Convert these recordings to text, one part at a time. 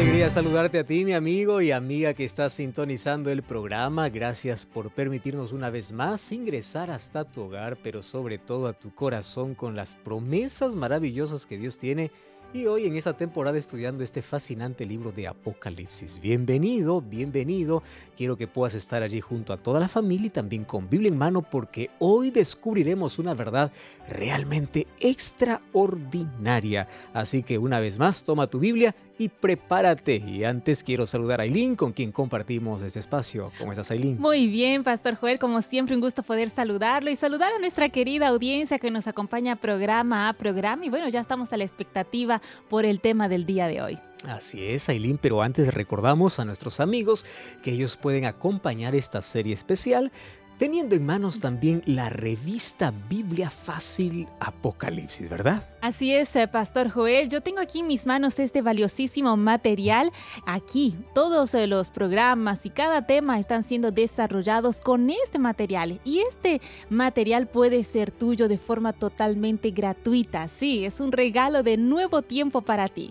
Alegría saludarte a ti, mi amigo y amiga que estás sintonizando el programa. Gracias por permitirnos una vez más ingresar hasta tu hogar, pero sobre todo a tu corazón con las promesas maravillosas que Dios tiene y hoy en esta temporada estudiando este fascinante libro de Apocalipsis. Bienvenido, bienvenido. Quiero que puedas estar allí junto a toda la familia y también con Biblia en mano porque hoy descubriremos una verdad realmente extraordinaria. Así que una vez más, toma tu Biblia y prepárate. Y antes quiero saludar a Aileen, con quien compartimos este espacio. ¿Cómo estás, Aileen? Muy bien, Pastor Joel. Como siempre, un gusto poder saludarlo y saludar a nuestra querida audiencia que nos acompaña programa a programa. Y bueno, ya estamos a la expectativa por el tema del día de hoy. Así es, Aileen, pero antes recordamos a nuestros amigos que ellos pueden acompañar esta serie especial teniendo en manos también la revista Biblia Fácil Apocalipsis, ¿verdad? Así es, eh, Pastor Joel. Yo tengo aquí en mis manos este valiosísimo material. Aquí todos eh, los programas y cada tema están siendo desarrollados con este material. Y este material puede ser tuyo de forma totalmente gratuita. Sí, es un regalo de nuevo tiempo para ti.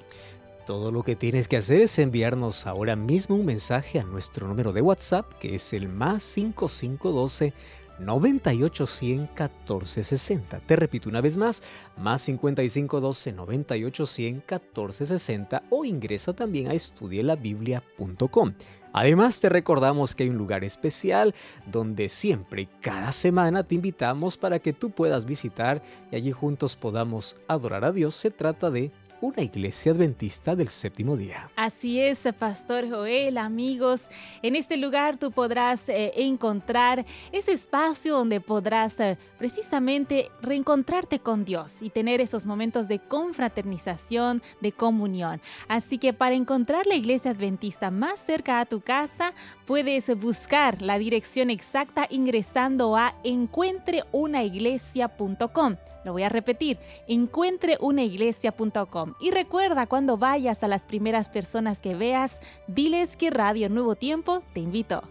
Todo lo que tienes que hacer es enviarnos ahora mismo un mensaje a nuestro número de WhatsApp, que es el más 5512 9810 1460. Te repito una vez más, más 5512 9810 1460 o ingresa también a estudielabiblia.com. Además te recordamos que hay un lugar especial donde siempre, cada semana te invitamos para que tú puedas visitar y allí juntos podamos adorar a Dios. Se trata de una iglesia adventista del séptimo día. Así es, Pastor Joel, amigos. En este lugar tú podrás eh, encontrar ese espacio donde podrás eh, precisamente reencontrarte con Dios y tener esos momentos de confraternización, de comunión. Así que para encontrar la iglesia adventista más cerca a tu casa, puedes buscar la dirección exacta ingresando a encuentreunaiglesia.com. Lo voy a repetir, encuentreunaiglesia.com. Y recuerda, cuando vayas a las primeras personas que veas, diles que Radio Nuevo Tiempo te invito.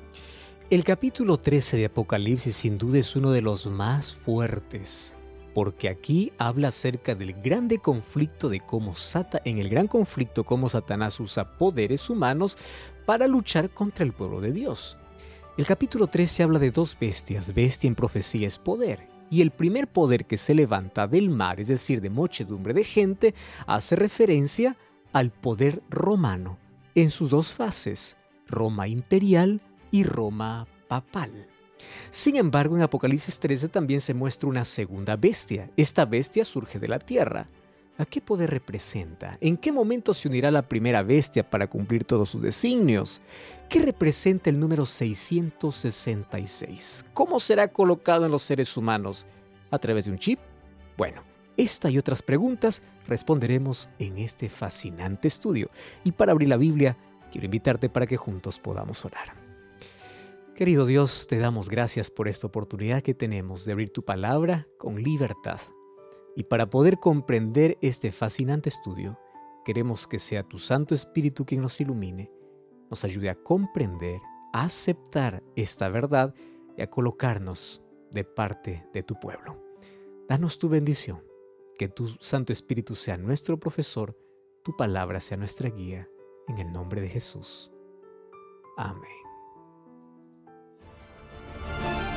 El capítulo 13 de Apocalipsis sin duda es uno de los más fuertes, porque aquí habla acerca del grande conflicto de cómo Sata, en el gran conflicto cómo Satanás usa poderes humanos para luchar contra el pueblo de Dios. El capítulo 13 habla de dos bestias, bestia en profecía es poder, y el primer poder que se levanta del mar, es decir, de muchedumbre de gente, hace referencia al poder romano en sus dos fases, Roma imperial y Roma papal. Sin embargo, en Apocalipsis 13 también se muestra una segunda bestia. Esta bestia surge de la tierra. ¿A qué poder representa? ¿En qué momento se unirá la primera bestia para cumplir todos sus designios? ¿Qué representa el número 666? ¿Cómo será colocado en los seres humanos? ¿A través de un chip? Bueno, esta y otras preguntas responderemos en este fascinante estudio. Y para abrir la Biblia, quiero invitarte para que juntos podamos orar. Querido Dios, te damos gracias por esta oportunidad que tenemos de abrir tu palabra con libertad y para poder comprender este fascinante estudio, queremos que sea tu Santo Espíritu quien nos ilumine, nos ayude a comprender, a aceptar esta verdad y a colocarnos de parte de tu pueblo. Danos tu bendición, que tu Santo Espíritu sea nuestro profesor, tu palabra sea nuestra guía, en el nombre de Jesús. Amén.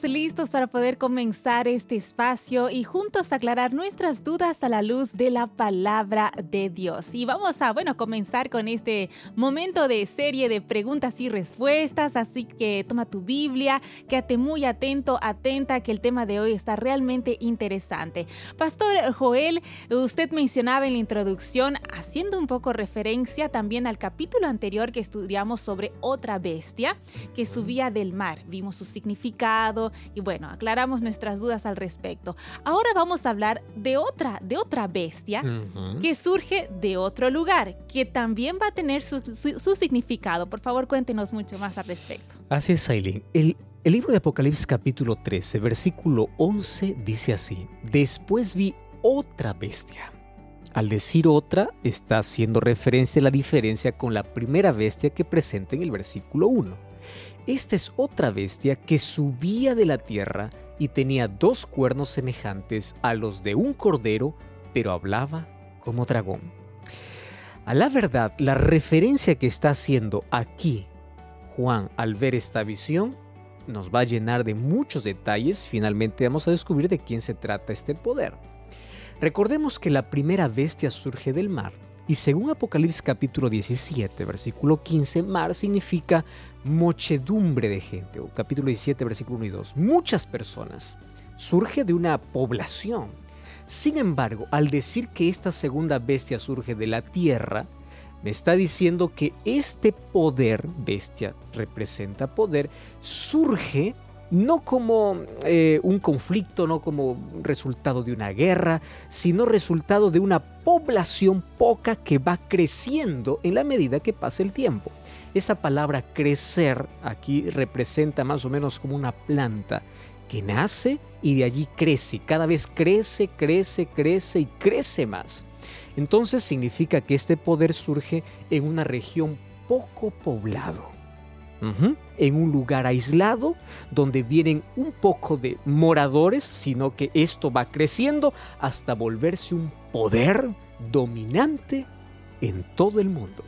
Listos para poder comenzar este espacio y juntos aclarar nuestras dudas a la luz de la palabra de Dios. Y vamos a, bueno, comenzar con este momento de serie de preguntas y respuestas, así que toma tu Biblia, quédate muy atento, atenta, que el tema de hoy está realmente interesante. Pastor Joel, usted mencionaba en la introducción, haciendo un poco referencia también al capítulo anterior que estudiamos sobre otra bestia que subía del mar. Vimos su significado, y bueno, aclaramos nuestras dudas al respecto. Ahora vamos a hablar de otra, de otra bestia que surge de otro lugar, que también va a tener su, significado. Por favor, cuéntenos mucho más al respecto. Así es, Aileen. El, el libro de Apocalipsis capítulo 13, versículo 11 dice así, después vi otra bestia. Al decir otra, está haciendo referencia a la diferencia con la primera bestia que presenta en el versículo 1. Esta es otra bestia que subía de la tierra y tenía dos cuernos semejantes a los de un cordero, pero hablaba como dragón. A la verdad, la referencia que está haciendo aquí Juan al ver esta visión nos va a llenar de muchos detalles. Finalmente vamos a descubrir de quién se trata este poder. Recordemos que la primera bestia surge del mar y según Apocalipsis capítulo 17, versículo 15, mar significa muchedumbre de gente, o capítulo 17, versículo 1 y 2, muchas personas, surge de una población. Sin embargo, al decir que esta segunda bestia surge de la tierra, me está diciendo que este poder, bestia representa poder, surge no como eh, un conflicto, no como resultado de una guerra, sino resultado de una población poca que va creciendo en la medida que pasa el tiempo. Esa palabra crecer aquí representa más o menos como una planta que nace y de allí crece. Cada vez crece, crece, crece y crece más. Entonces significa que este poder surge en una región poco poblado. En un lugar aislado donde vienen un poco de moradores, sino que esto va creciendo hasta volverse un poder dominante en todo el mundo.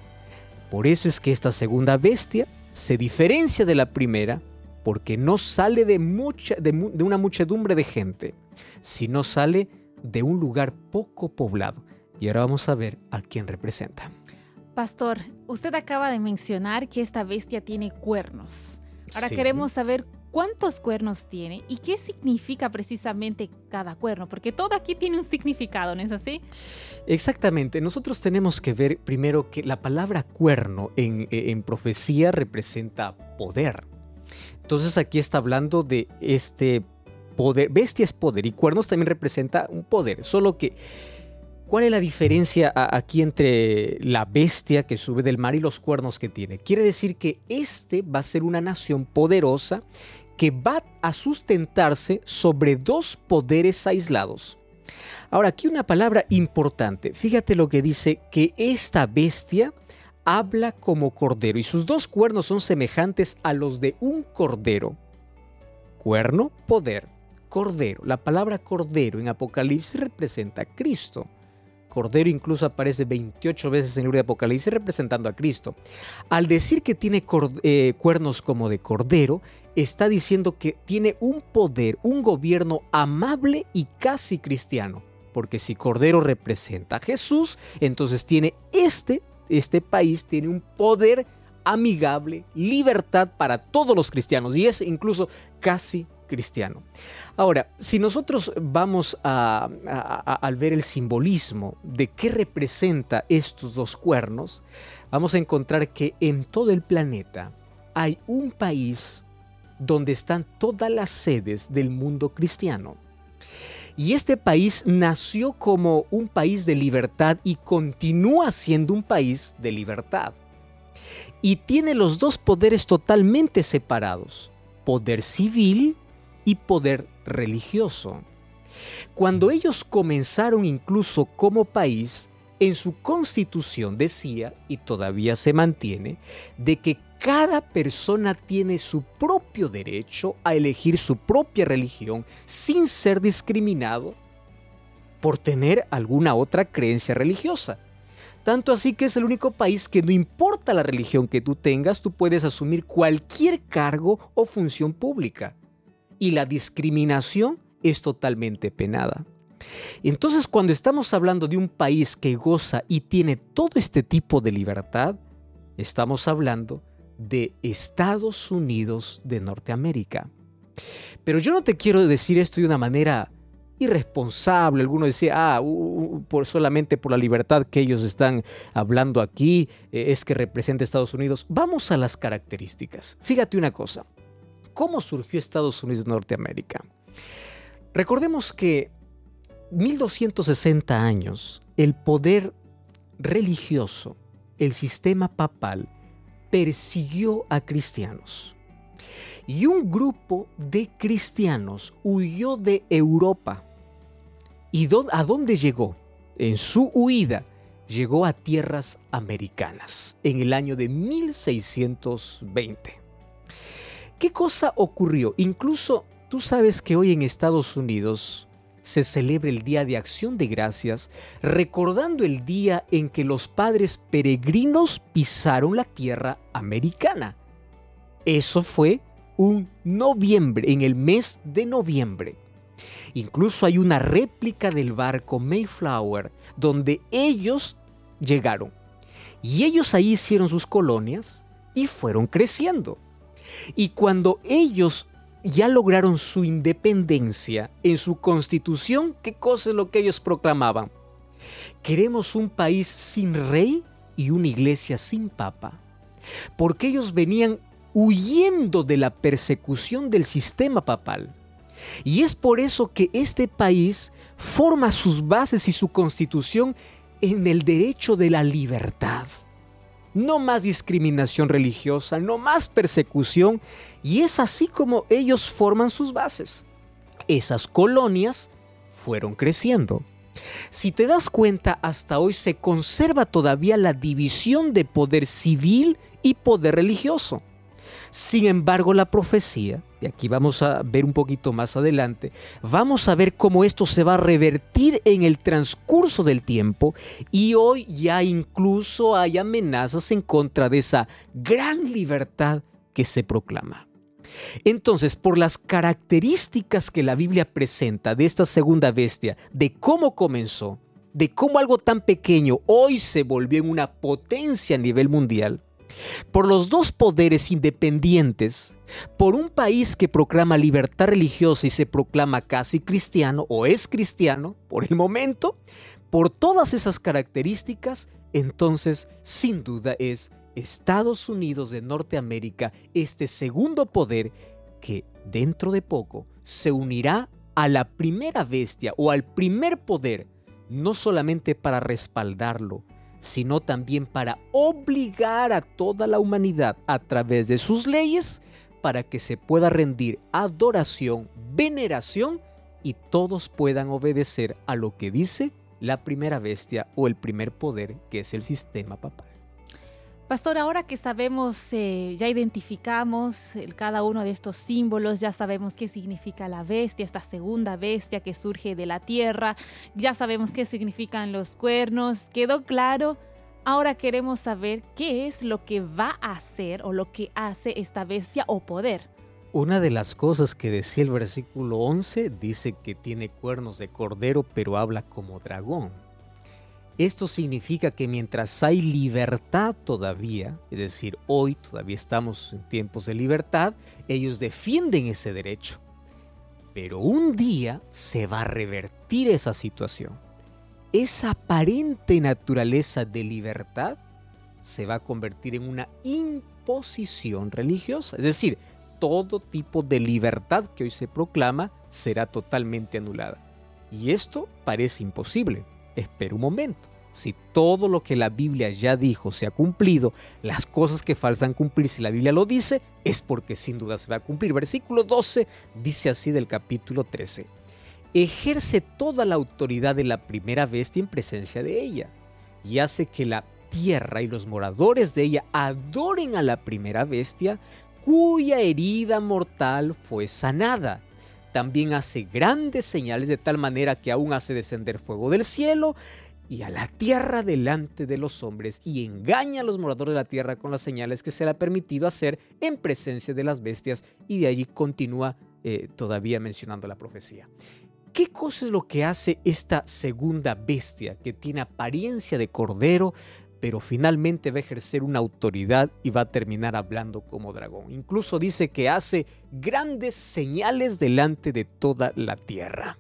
Por eso es que esta segunda bestia se diferencia de la primera porque no sale de, mucha, de, una muchedumbre de gente, sino sale de un lugar poco poblado. Y ahora vamos a ver a quién representa. Pastor, usted acaba de mencionar que esta bestia tiene cuernos. Ahora queremos saber cuántos cuernos tiene y qué significa precisamente cada cuerno, porque todo aquí tiene un significado, ¿no es así? Exactamente, nosotros tenemos que ver primero que la palabra cuerno en, en profecía representa poder. Entonces aquí está hablando de este poder, bestia es poder y cuernos también representa un poder, solo que ¿Cuál es la diferencia aquí entre la bestia que sube del mar y los cuernos que tiene? Quiere decir que este va a ser una nación poderosa que va a sustentarse sobre dos poderes aislados. Ahora, aquí una palabra importante. Fíjate lo que dice que esta bestia habla como cordero y sus dos cuernos son semejantes a los de un cordero. Cuerno, poder, cordero. La palabra cordero en Apocalipsis representa a Cristo. Cordero incluso aparece 28 veces en el libro de Apocalipsis representando a Cristo. Al decir que tiene eh, cuernos como de cordero, está diciendo que tiene un poder, un gobierno amable y casi cristiano. Porque si Cordero representa a Jesús, entonces tiene este, este país tiene un poder amigable, libertad para todos los cristianos y es incluso casi cristiano. Ahora, si nosotros vamos a, al ver el simbolismo de qué representa estos dos cuernos, vamos a encontrar que en todo el planeta hay un país donde están todas las sedes del mundo cristiano. Y este país nació como un país de libertad y continúa siendo un país de libertad. Y tiene los dos poderes totalmente separados, poder civil y poder religioso. Cuando ellos comenzaron incluso como país, en su constitución decía, y todavía se mantiene, de que cada persona tiene su propio derecho a elegir su propia religión sin ser discriminado por tener alguna otra creencia religiosa. Tanto así que es el único país que no importa la religión que tú tengas, tú puedes asumir cualquier cargo o función pública. Y la discriminación es totalmente penada. Entonces cuando estamos hablando de un país que goza y tiene todo este tipo de libertad, estamos hablando de Estados Unidos de Norteamérica. Pero yo no te quiero decir esto de una manera irresponsable. Alguno decía, ah, por, solamente por la libertad que ellos están hablando aquí eh, es que representa Estados Unidos. Vamos a las características. Fíjate una cosa. ¿Cómo surgió Estados Unidos Norteamérica? Recordemos que 1260 años, el poder religioso, el sistema papal, persiguió a cristianos. Y un grupo de cristianos huyó de Europa. ¿Y a dónde llegó? En su huida llegó a tierras americanas en el año de 1620. ¿Qué cosa ocurrió? Incluso tú sabes que hoy en Estados Unidos se celebra el Día de Acción de Gracias, recordando el día en que los padres peregrinos pisaron la tierra americana. Eso fue un noviembre, en el mes de noviembre. Incluso hay una réplica del barco Mayflower donde ellos llegaron. Y ellos ahí hicieron sus colonias y fueron creciendo. Y cuando ellos ya lograron su independencia en su constitución, ¿qué cosa es lo que ellos proclamaban? Queremos un país sin rey y una iglesia sin papa. Porque ellos venían huyendo de la persecución del sistema papal. Y es por eso que este país forma sus bases y su constitución en el derecho de la libertad no más discriminación religiosa, no más persecución, y es así como ellos forman sus bases. Esas colonias fueron creciendo. Si te das cuenta, hasta hoy se conserva todavía la división de poder civil y poder religioso. Sin embargo, la profecía, y aquí vamos a ver un poquito más adelante, vamos a ver cómo esto se va a revertir en el transcurso del tiempo y hoy ya incluso hay amenazas en contra de esa gran libertad que se proclama. Entonces, por las características que la Biblia presenta de esta segunda bestia, de cómo comenzó, de cómo algo tan pequeño hoy se volvió en una potencia a nivel mundial, por los dos poderes independientes, por un país que proclama libertad religiosa y se proclama casi cristiano o es cristiano por el momento, por todas esas características, entonces sin duda es Estados Unidos de Norteamérica, este segundo poder que dentro de poco se unirá a la primera bestia o al primer poder, no solamente para respaldarlo, sino también para obligar a toda la humanidad a través de sus leyes para que se pueda rendir adoración, veneración y todos puedan obedecer a lo que dice la primera bestia o el primer poder que es el sistema papal. Pastor, ahora que sabemos, eh, ya identificamos cada uno de estos símbolos, ya sabemos qué significa la bestia, esta segunda bestia que surge de la tierra, ya sabemos qué significan los cuernos, quedó claro. Ahora queremos saber qué es lo que va a hacer o lo que hace esta bestia o poder. Una de las cosas que decía el versículo 11 dice que tiene cuernos de cordero pero habla como dragón. Esto significa que mientras hay libertad todavía, es decir, hoy todavía estamos en tiempos de libertad, ellos defienden ese derecho. Pero un día se va a revertir esa situación. Esa aparente naturaleza de libertad se va a convertir en una imposición religiosa. Es decir, todo tipo de libertad que hoy se proclama será totalmente anulada. Y esto parece imposible espera un momento. Si todo lo que la Biblia ya dijo se ha cumplido, las cosas que faltan cumplir, si la Biblia lo dice, es porque sin duda se va a cumplir. Versículo 12 dice así del capítulo 13. Ejerce toda la autoridad de la primera bestia en presencia de ella y hace que la tierra y los moradores de ella adoren a la primera bestia cuya herida mortal fue sanada también hace grandes señales de tal manera que aún hace descender fuego del cielo y a la tierra delante de los hombres y engaña a los moradores de la tierra con las señales que se le ha permitido hacer en presencia de las bestias y de allí continúa eh, todavía mencionando la profecía. ¿Qué cosa es lo que hace esta segunda bestia que tiene apariencia de cordero, pero finalmente va a ejercer una autoridad y va a terminar hablando como dragón. Incluso dice que hace grandes señales delante de toda la tierra.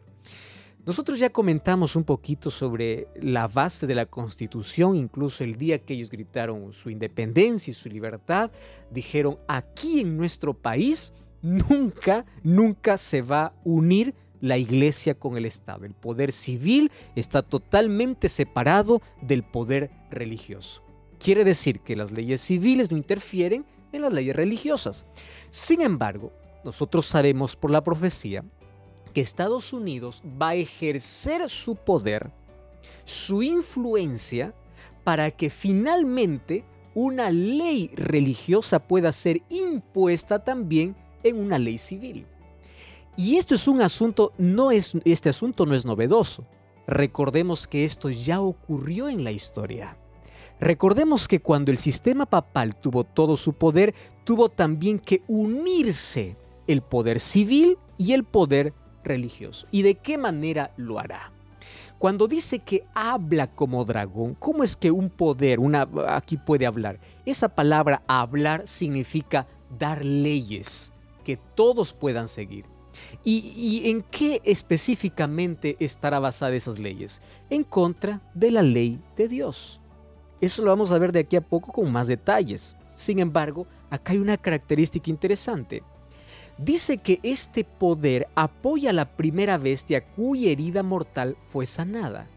Nosotros ya comentamos un poquito sobre la base de la constitución, incluso el día que ellos gritaron su independencia y su libertad, dijeron, aquí en nuestro país nunca, nunca se va a unir la iglesia con el Estado. El poder civil está totalmente separado del poder religioso. Quiere decir que las leyes civiles no interfieren en las leyes religiosas. Sin embargo, nosotros sabemos por la profecía que Estados Unidos va a ejercer su poder, su influencia, para que finalmente una ley religiosa pueda ser impuesta también en una ley civil. Y esto es un asunto, no es, este asunto no es novedoso. Recordemos que esto ya ocurrió en la historia. Recordemos que cuando el sistema papal tuvo todo su poder, tuvo también que unirse el poder civil y el poder religioso. ¿Y de qué manera lo hará? Cuando dice que habla como dragón, ¿cómo es que un poder, una aquí puede hablar? Esa palabra hablar significa dar leyes que todos puedan seguir. ¿Y, en qué específicamente estará basada esas leyes? En contra de la ley de Dios. Eso lo vamos a ver de aquí a poco con más detalles. Sin embargo, acá hay una característica interesante. Dice que este poder apoya a la primera bestia cuya herida mortal fue sanada.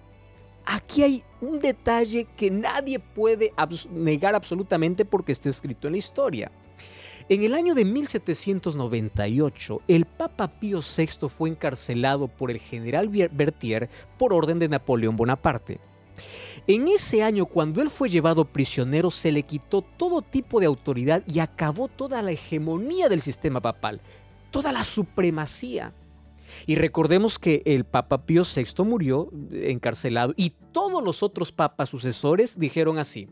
Aquí hay un detalle que nadie puede negar absolutamente porque está escrito en la historia. En el año de 1798, el Papa Pío VI fue encarcelado por el general Berthier por orden de Napoleón Bonaparte. En ese año, cuando él fue llevado prisionero, se le quitó todo tipo de autoridad y acabó toda la hegemonía del sistema papal, toda la supremacía. Y recordemos que el Papa Pío VI murió encarcelado y todos los otros papas sucesores dijeron así,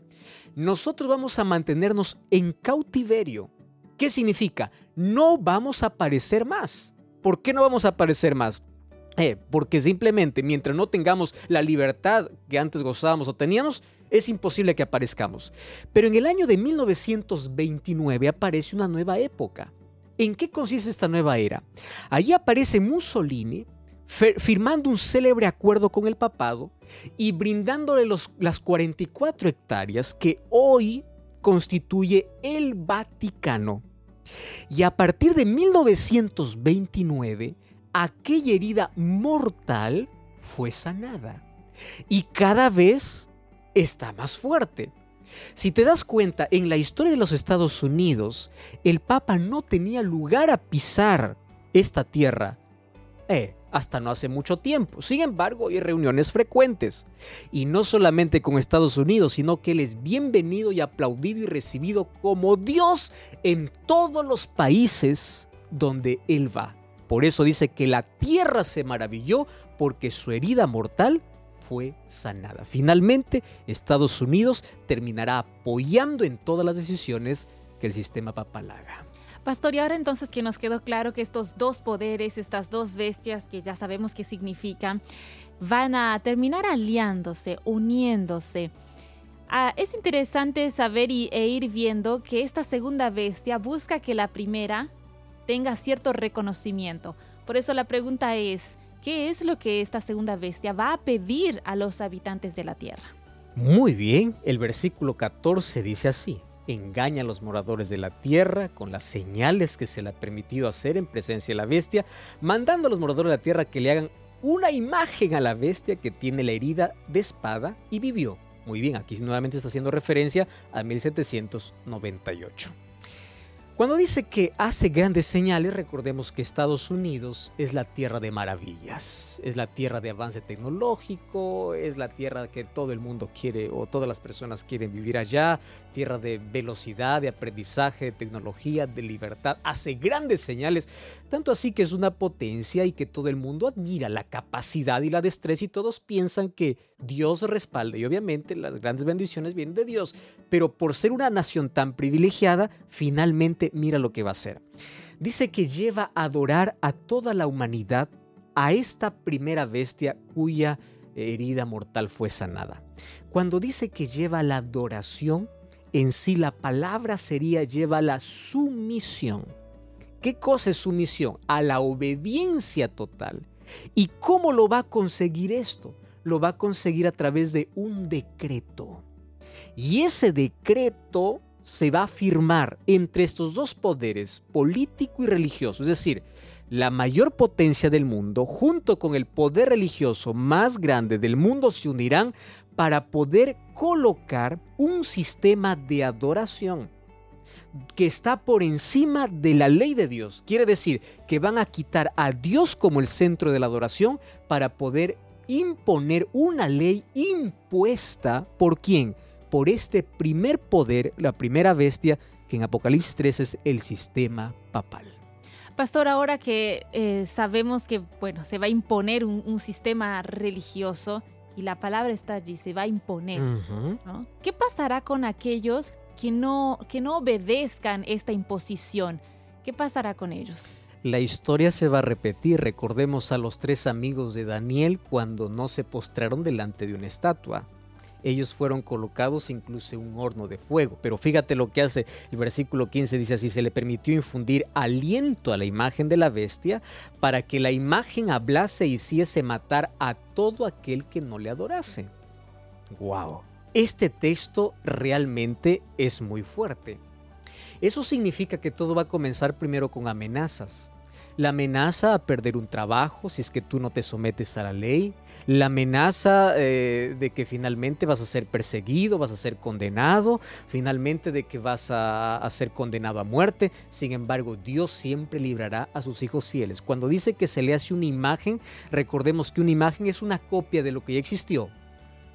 nosotros vamos a mantenernos en cautiverio ¿Qué significa? No vamos a aparecer más. ¿Por qué no vamos a aparecer más? Eh, porque simplemente mientras no tengamos la libertad que antes gozábamos o teníamos, es imposible que aparezcamos. Pero en el año de 1929 aparece una nueva época. ¿En qué consiste esta nueva era? Allí aparece Mussolini firmando un célebre acuerdo con el papado y brindándole las 44 hectáreas que hoy constituye el Vaticano. Y a partir de 1929, aquella herida mortal fue sanada. Y cada vez está más fuerte. Si te das cuenta, en la historia de los Estados Unidos, el Papa no tenía lugar a pisar esta tierra. Eh, hasta no hace mucho tiempo. Sin embargo, hay reuniones frecuentes. Y no solamente con Estados Unidos, sino que Él es bienvenido y aplaudido y recibido como Dios en todos los países donde Él va. Por eso dice que la tierra se maravilló porque su herida mortal fue sanada. Finalmente, Estados Unidos terminará apoyando en todas las decisiones que el sistema papal haga. Pastor, y ahora entonces que nos quedó claro que estos dos poderes, estas dos bestias que ya sabemos qué significan, van a terminar aliándose, uniéndose. Ah, es interesante saber y, e ir viendo que esta segunda bestia busca que la primera tenga cierto reconocimiento. Por eso la pregunta es, ¿qué es lo que esta segunda bestia va a pedir a los habitantes de la tierra? Muy bien, el versículo 14 dice así engaña a los moradores de la tierra con las señales que se le ha permitido hacer en presencia de la bestia, mandando a los moradores de la tierra que le hagan una imagen a la bestia que tiene la herida de espada y vivió. Muy bien, aquí nuevamente está haciendo referencia a 1798. Cuando dice que hace grandes señales, recordemos que Estados Unidos es la tierra de maravillas, es la tierra de avance tecnológico, es la tierra que todo el mundo quiere o todas las personas quieren vivir allá, tierra de velocidad, de aprendizaje, de tecnología, de libertad, hace grandes señales, tanto así que es una potencia y que todo el mundo admira la capacidad y la destreza y todos piensan que Dios respalda y obviamente las grandes bendiciones vienen de Dios, pero por ser una nación tan privilegiada, finalmente mira lo que va a hacer. Dice que lleva a adorar a toda la humanidad a esta primera bestia cuya herida mortal fue sanada. Cuando dice que lleva la adoración, en sí la palabra sería lleva la sumisión. ¿Qué cosa es sumisión? A la obediencia total. ¿Y cómo lo va a conseguir esto? Lo va a conseguir a través de un decreto. Y ese decreto se va a firmar entre estos dos poderes, político y religioso, es decir, la mayor potencia del mundo junto con el poder religioso más grande del mundo se unirán para poder colocar un sistema de adoración que está por encima de la ley de Dios. Quiere decir que van a quitar a Dios como el centro de la adoración para poder imponer una ley impuesta por quién? Por este primer poder, la primera bestia, que en Apocalipsis 3 es el sistema papal. Pastor, ahora que eh, sabemos que bueno, se va a imponer un, sistema religioso y la palabra está allí, se va a imponer, ¿qué pasará con aquellos que no, que no obedezcan esta imposición? ¿Qué pasará con ellos? La historia se va a repetir. Recordemos a los tres amigos de Daniel cuando no se postraron delante de una estatua ellos fueron colocados incluso un horno de fuego. Pero fíjate lo que hace el versículo 15, dice así, se le permitió infundir aliento a la imagen de la bestia para que la imagen hablase y hiciese matar a todo aquel que no le adorase. ¡Wow! Este texto realmente es muy fuerte. Eso significa que todo va a comenzar primero con amenazas. La amenaza a perder un trabajo si es que tú no te sometes a la ley, la amenaza eh, de que finalmente vas a ser perseguido, vas a ser condenado, finalmente de que vas a, a, ser condenado a muerte. Sin embargo, Dios siempre librará a sus hijos fieles. Cuando dice que se le hace una imagen, recordemos que una imagen es una copia de lo que ya existió.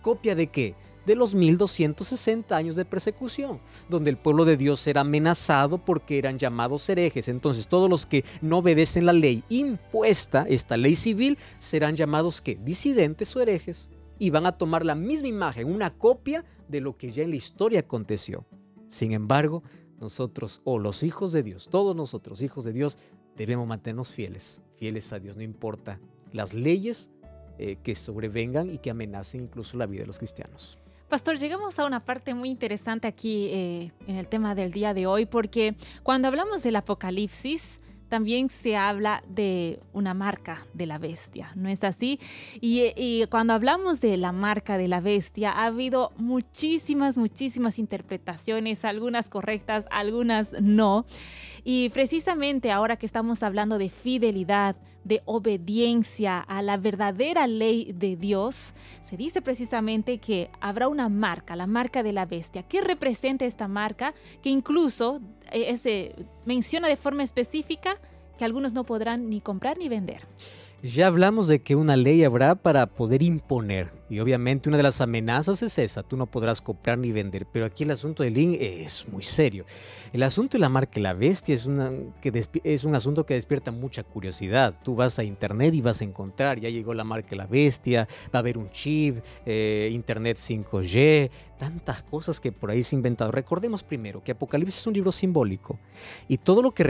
¿Copia de qué? De los 1260 años de persecución, donde el pueblo de Dios era amenazado porque eran llamados herejes. Entonces todos los que no obedecen la ley impuesta, esta ley civil, serán llamados que disidentes o herejes y van a tomar la misma imagen, una copia de lo que ya en la historia aconteció. Sin embargo, nosotros o los hijos de Dios, todos nosotros hijos de Dios, debemos mantenernos fieles, fieles a Dios, no importa las leyes eh, que sobrevengan y que amenacen incluso la vida de los cristianos. Pastor, llegamos a una parte muy interesante aquí eh, en el tema del día de hoy, porque cuando hablamos del Apocalipsis, también se habla de una marca de la bestia, ¿no es así? Y, y, cuando hablamos de la marca de la bestia, ha habido muchísimas, muchísimas interpretaciones, algunas correctas, algunas no. Y precisamente ahora que estamos hablando de fidelidad, de obediencia a la verdadera ley de Dios, se dice precisamente que habrá una marca, la marca de la bestia. ¿Qué representa esta marca? Que incluso eh, se menciona de forma específica que algunos no podrán ni comprar ni vender. Ya hablamos de que una ley habrá para poder imponer. Y obviamente una de las amenazas es esa, tú no podrás comprar ni vender. Pero aquí el asunto del link es muy serio. El asunto de la marca La Bestia es, una, que es un asunto que despierta mucha curiosidad. Tú vas a internet y vas a encontrar, ya llegó la marca La Bestia, va a haber un chip, eh, internet 5G, tantas cosas que por ahí se han inventado. Recordemos primero que Apocalipsis es un libro simbólico y todo lo que,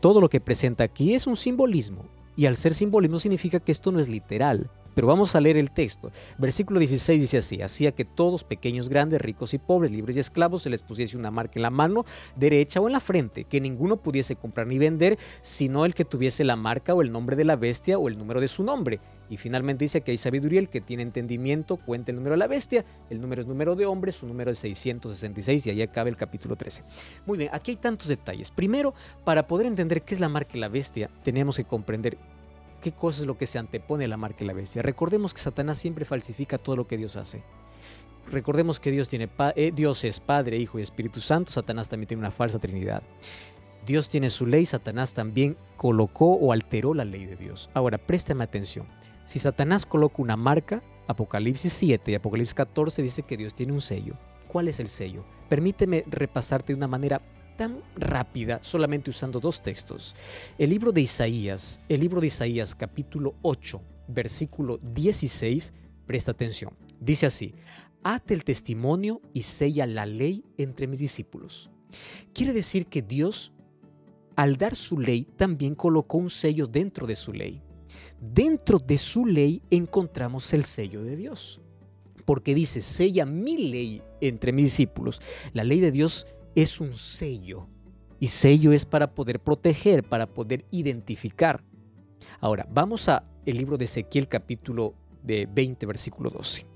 todo lo que presenta aquí es un simbolismo. Y al ser simbolismo significa que esto no es literal. Pero vamos a leer el texto. Versículo 16 dice así, hacía que todos, pequeños, grandes, ricos y pobres, libres y esclavos, se les pusiese una marca en la mano derecha o en la frente, que ninguno pudiese comprar ni vender, sino el que tuviese la marca o el nombre de la bestia o el número de su nombre. Y finalmente dice que hay sabiduría, el que tiene entendimiento, cuenta el número de la bestia, el número es número de hombre, su número es 666 y ahí acaba el capítulo 13. Muy bien, aquí hay tantos detalles. Primero, para poder entender qué es la marca de la bestia, tenemos que comprender qué cosa es lo que se antepone a la marca de la bestia. Recordemos que Satanás siempre falsifica todo lo que Dios hace. Recordemos que Dios, tiene eh, Dios es Padre, Hijo y Espíritu Santo. Satanás también tiene una falsa trinidad. Dios tiene su ley, Satanás también colocó o alteró la ley de Dios. Ahora, préstame atención. Si Satanás coloca una marca, Apocalipsis 7 y Apocalipsis 14 dice que Dios tiene un sello. ¿Cuál es el sello? Permíteme repasarte de una manera tan rápida solamente usando dos textos. El libro de Isaías, el libro de Isaías capítulo 8, versículo 16, presta atención. Dice así, ate el testimonio y sella la ley entre mis discípulos. Quiere decir que Dios, al dar su ley, también colocó un sello dentro de su ley. Dentro de su ley encontramos el sello de Dios. Porque dice, sella mi ley entre mis discípulos. La ley de Dios es un sello. Y sello es para poder proteger, para poder identificar. Ahora, vamos a el libro de Ezequiel capítulo de 20, versículo 12.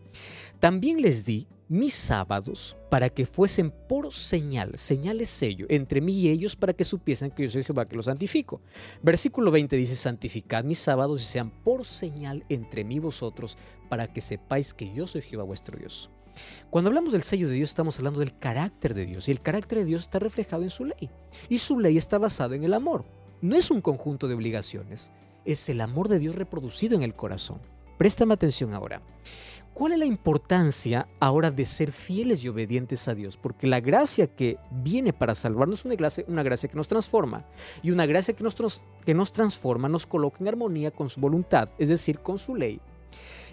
También les di mis sábados para que fuesen por señal, señal es sello, entre mí y ellos para que supiesen que yo soy Jehová que los santifico. Versículo 20 dice, santificad mis sábados y sean por señal entre mí y vosotros para que sepáis que yo soy Jehová vuestro Dios. Cuando hablamos del sello de Dios estamos hablando del carácter de Dios y el carácter de Dios está reflejado en su ley y su ley está basada en el amor. No es un conjunto de obligaciones, es el amor de Dios reproducido en el corazón. Préstame atención ahora. ¿Cuál es la importancia ahora de ser fieles y obedientes a Dios? Porque la gracia que viene para salvarnos es una gracia, una gracia que nos transforma. Y una gracia que nos, que nos transforma nos coloca en armonía con su voluntad, es decir, con su ley.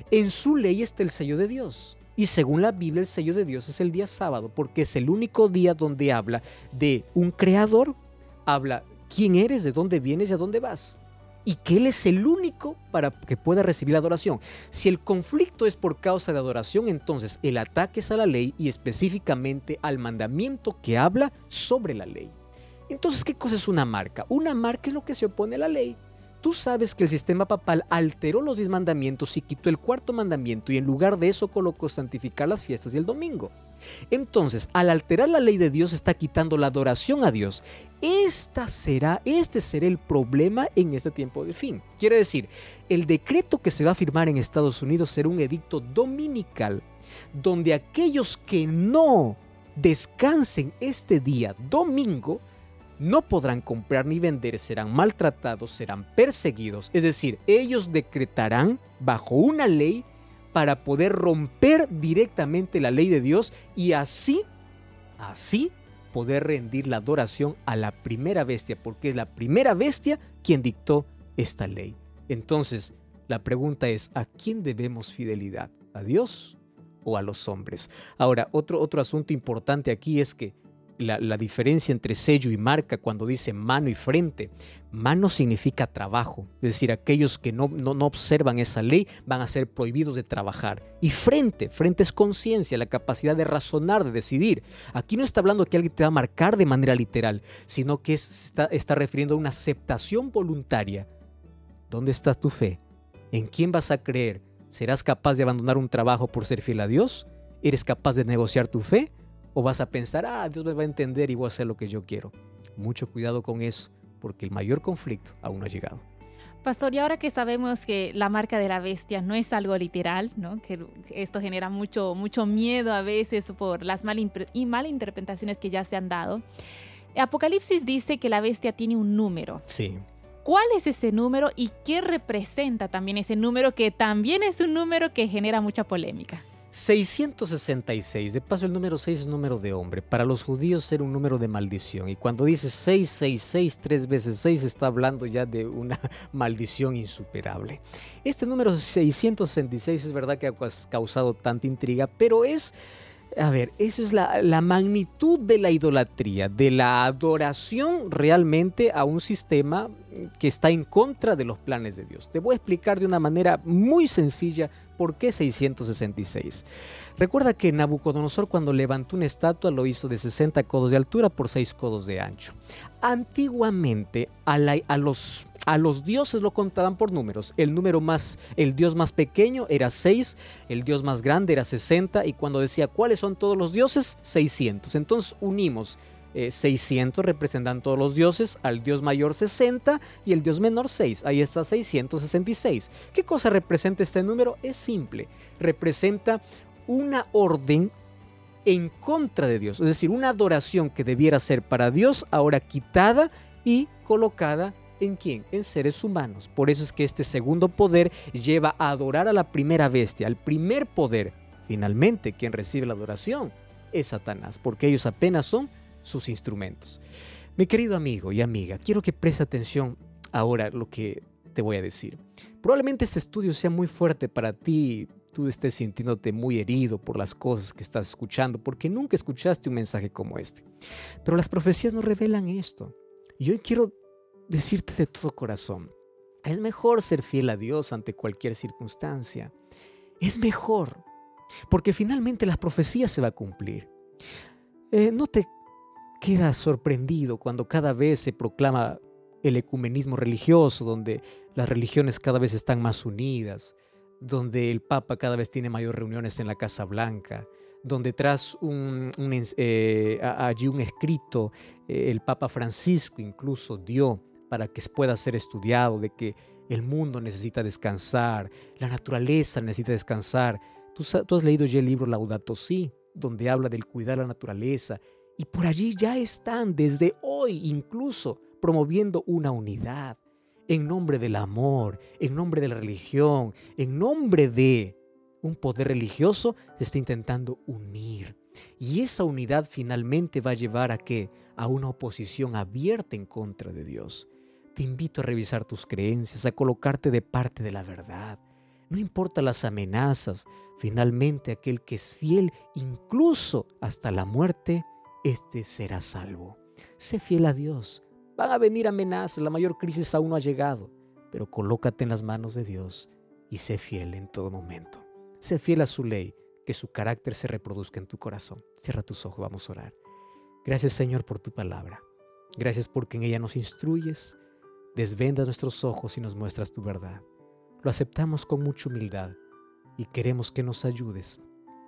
En su ley está el sello de Dios. Y según la Biblia, el sello de Dios es el día sábado, porque es el único día donde habla de un creador, habla quién eres, de dónde vienes y a dónde vas y que Él es el único para que pueda recibir adoración. Si el conflicto es por causa de adoración, entonces el ataque es a la ley y específicamente al mandamiento que habla sobre la ley. Entonces, ¿qué cosa es una marca? Una marca es lo que se opone a la ley. Tú sabes que el sistema papal alteró los diez mandamientos y quitó el cuarto mandamiento y en lugar de eso colocó santificar las fiestas y el domingo. Entonces, al alterar la ley de Dios está quitando la adoración a Dios. Esta será, este será el problema en este tiempo de fin. Quiere decir, el decreto que se va a firmar en Estados Unidos será un edicto dominical donde aquellos que no descansen este día domingo no podrán comprar ni vender, serán maltratados, serán perseguidos. Es decir, ellos decretarán bajo una ley para poder romper directamente la ley de Dios y así, así poder rendir la adoración a la primera bestia, porque es la primera bestia quien dictó esta ley. Entonces, la pregunta es, ¿a quién debemos fidelidad? ¿A Dios o a los hombres? Ahora, otro, otro asunto importante aquí es que la, diferencia entre sello y marca cuando dice mano y frente. Mano significa trabajo, es decir, aquellos que no, no, no observan esa ley van a ser prohibidos de trabajar. Y frente, frente es conciencia, la capacidad de razonar, de decidir. Aquí no está hablando que alguien te va a marcar de manera literal, sino que está, está refiriendo a una aceptación voluntaria. ¿Dónde está tu fe? ¿En quién vas a creer? ¿Serás capaz de abandonar un trabajo por ser fiel a Dios? ¿Eres capaz de negociar tu fe? O vas a pensar, ah, Dios me va a entender y voy a hacer lo que yo quiero. Mucho cuidado con eso, porque el mayor conflicto aún no ha llegado. Pastor, y ahora que sabemos que la marca de la bestia no es algo literal, ¿no? que esto genera mucho, mucho miedo a veces por las malinterpretaciones que ya se han dado, Apocalipsis dice que la bestia tiene un número. Sí. ¿Cuál es ese número y qué representa también ese número que también es un número que genera mucha polémica? 666, de paso el número 6 es número de hombre, para los judíos era un número de maldición y cuando dice 666, tres veces 6 está hablando ya de una maldición insuperable. Este número 666 es verdad que ha causado tanta intriga, pero es a ver, eso es la, la, magnitud de la idolatría, de la adoración realmente a un sistema que está en contra de los planes de Dios. Te voy a explicar de una manera muy sencilla por qué 666. Recuerda que Nabucodonosor cuando levantó una estatua lo hizo de 60 codos de altura por 6 codos de ancho. Antiguamente a, los dioses lo contaban por números. El número más, el dios más pequeño era 6, el dios más grande era 60 y cuando decía cuáles son todos los dioses, 600. Entonces unimos 600 eh, representan todos los dioses, al dios mayor 60 y el dios menor 6. Ahí está 666. ¿Qué cosa representa este número? Es simple. Representa una orden en contra de Dios, es decir, una adoración que debiera ser para Dios, ahora quitada y colocada ¿En quién? En seres humanos. Por eso es que este segundo poder lleva a adorar a la primera bestia, al primer poder. Finalmente, quien recibe la adoración es Satanás, porque ellos apenas son sus instrumentos. Mi querido amigo y amiga, quiero que preste atención ahora lo que te voy a decir. Probablemente este estudio sea muy fuerte para ti, tú estés sintiéndote muy herido por las cosas que estás escuchando, porque nunca escuchaste un mensaje como este. Pero las profecías nos revelan esto. Y hoy quiero decirte de todo corazón, es mejor ser fiel a Dios ante cualquier circunstancia. Es mejor, porque finalmente la profecía se va a cumplir. Eh, no te quedas sorprendido cuando cada vez se proclama el ecumenismo religioso, donde las religiones cada vez están más unidas, donde el Papa cada vez tiene mayor reuniones en la Casa Blanca, donde tras un, eh, allí un escrito eh, el Papa Francisco incluso dio para que pueda ser estudiado, de que el mundo necesita descansar, la naturaleza necesita descansar. Tú, tú has leído ya el libro Laudato Si, donde habla del cuidar la naturaleza, y por allí ya están desde hoy incluso promoviendo una unidad en nombre del amor, en nombre de la religión, en nombre de un poder religioso, se está intentando unir. Y esa unidad finalmente va a llevar a qué? A una oposición abierta en contra de Dios. Te invito a revisar tus creencias, a colocarte de parte de la verdad. No importa las amenazas, finalmente aquel que es fiel incluso hasta la muerte, éste será salvo. Sé fiel a Dios. Van a venir amenazas, la mayor crisis aún no ha llegado, pero colócate en las manos de Dios y sé fiel en todo momento. Sé fiel a su ley, que su carácter se reproduzca en tu corazón. Cierra tus ojos, vamos a orar. Gracias Señor por tu palabra. Gracias porque en ella nos instruyes, desvendas nuestros ojos y nos muestras tu verdad. Lo aceptamos con mucha humildad y queremos que nos ayudes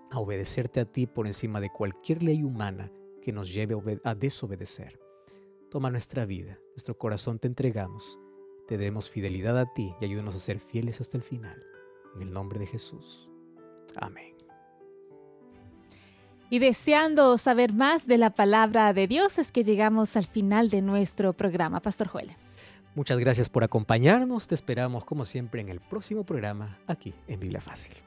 a obedecerte a ti por encima de cualquier ley humana que nos lleve a desobedecer. Toma nuestra vida, nuestro corazón te entregamos, te demos fidelidad a ti y ayúdanos a ser fieles hasta el final. En el nombre de Jesús. Amén. Y deseando saber más de la palabra de Dios es que llegamos al final de nuestro programa, Pastor Joel. Muchas gracias por acompañarnos. Te esperamos como siempre en el próximo programa aquí en Biblia Fácil.